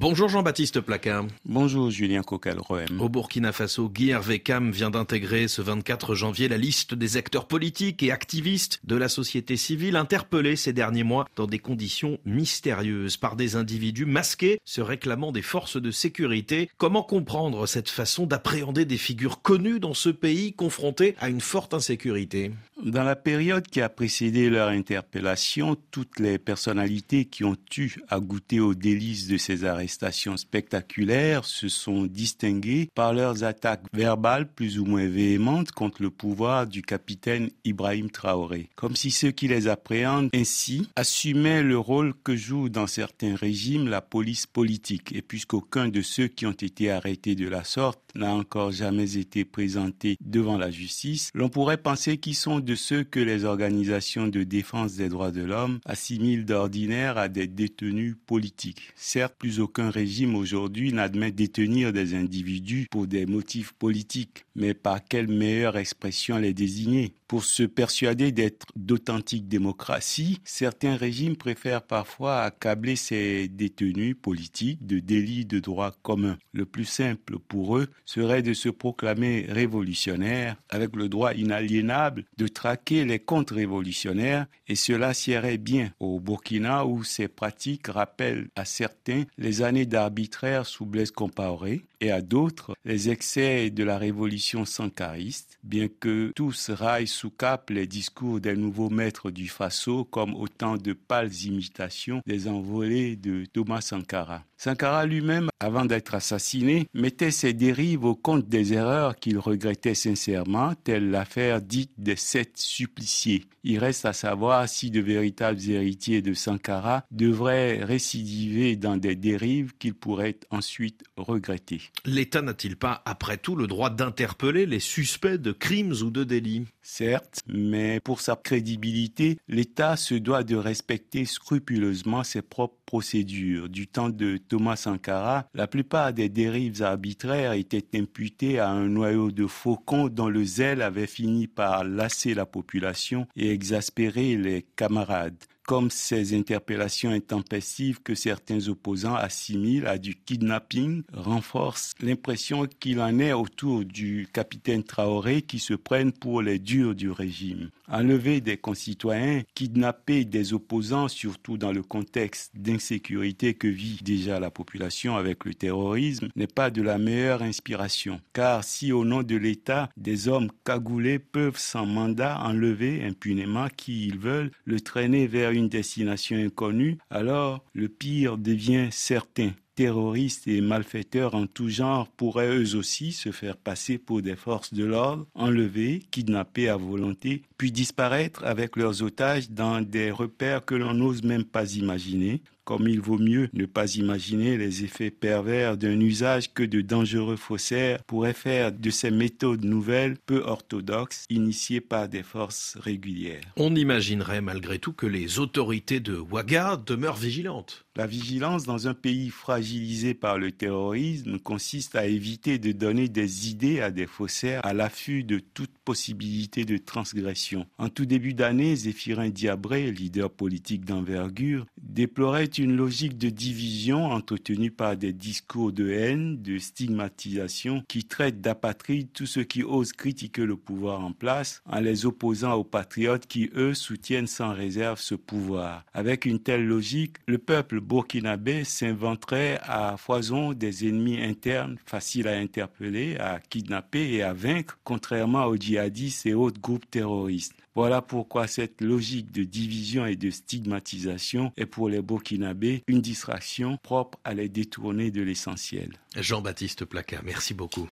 Bonjour Jean-Baptiste Placard. Bonjour Julien Cocal-Roem. Au Burkina Faso, Guy Hervé Cam vient d'intégrer ce 24 janvier la liste des acteurs politiques et activistes de la société civile interpellés ces derniers mois dans des conditions mystérieuses par des individus masqués se réclamant des forces de sécurité. Comment comprendre cette façon d'appréhender des figures connues dans ce pays confronté à une forte insécurité? Dans la période qui a précédé leur interpellation, toutes les personnalités qui ont eu à goûter aux délices de ces arrestations spectaculaires se sont distinguées par leurs attaques verbales plus ou moins véhémentes contre le pouvoir du capitaine Ibrahim Traoré. Comme si ceux qui les appréhendent ainsi assumaient le rôle que joue dans certains régimes la police politique. Et puisqu'aucun de ceux qui ont été arrêtés de la sorte n'a encore jamais été présenté devant la justice, l'on pourrait penser qu'ils sont de ceux que les organisations de défense des droits de l'homme assimilent d'ordinaire à des détenus politiques. Certes, plus aucun régime aujourd'hui n'admet détenir des individus pour des motifs politiques, mais par quelle meilleure expression les désigner? Pour se persuader d'être d'authentiques démocraties, certains régimes préfèrent parfois accabler ces détenus politiques de délits de droit commun. Le plus simple pour eux serait de se proclamer révolutionnaire avec le droit inaliénable de traquer les contre-révolutionnaires et cela sierait bien au Burkina où ces pratiques rappellent à certains les années d'arbitraire sous Blaise Compaoré et à d'autres les excès de la révolution sankariste, bien que tous raillent sous cap les discours des nouveaux maîtres du Faso comme autant de pâles imitations des envolées de Thomas Sankara. Sankara lui-même, avant d'être assassiné, mettait ses dérives au compte des erreurs qu'il regrettait sincèrement, telle l'affaire dite des sept suppliciés. Il reste à savoir si de véritables héritiers de Sankara devraient récidiver dans des dérives qu'il pourrait ensuite regretter. L'État n'a-t-il pas, après tout, le droit d'interpeller les suspects de crimes ou de délits? Certes, mais pour sa crédibilité, l'État se doit de respecter scrupuleusement ses propres procédures. Du temps de Thomas Sankara, la plupart des dérives arbitraires étaient imputées à un noyau de faucons dont le zèle avait fini par lasser la population et exaspérer les camarades comme ces interpellations intempestives que certains opposants assimilent à du kidnapping renforcent l'impression qu'il en est autour du capitaine Traoré qui se prennent pour les durs du régime. Enlever des concitoyens, kidnapper des opposants, surtout dans le contexte d'insécurité que vit déjà la population avec le terrorisme, n'est pas de la meilleure inspiration. Car si au nom de l'État, des hommes cagoulés peuvent sans mandat enlever impunément qui ils veulent, le traîner vers une destination inconnue, alors le pire devient certain. Terroristes et malfaiteurs en tout genre pourraient eux aussi se faire passer pour des forces de l'ordre, enlever, kidnapper à volonté, puis disparaître avec leurs otages dans des repères que l'on n'ose même pas imaginer, comme il vaut mieux ne pas imaginer les effets pervers d'un usage que de dangereux faussaires pourraient faire de ces méthodes nouvelles peu orthodoxes initiées par des forces régulières. On imaginerait malgré tout que les autorités de Ouaga demeurent vigilantes. La vigilance dans un pays fragilisé par le terrorisme consiste à éviter de donner des idées à des faussaires à l'affût de toute possibilité de transgression. En tout début d'année, Zéphirin Diabré, leader politique d'envergure, déplorait une logique de division entretenue par des discours de haine, de stigmatisation qui traitent d'apatride tous ceux qui osent critiquer le pouvoir en place en les opposant aux patriotes qui, eux, soutiennent sans réserve ce pouvoir. Avec une telle logique, le peuple burkinabé s'inventerait à foison des ennemis internes faciles à interpeller, à kidnapper et à vaincre, contrairement aux djihadistes et autres groupes terroristes. Voilà pourquoi cette logique de division et de stigmatisation est pour les Burkinabés une distraction propre à les détourner de l'essentiel. Jean-Baptiste Placard, merci beaucoup.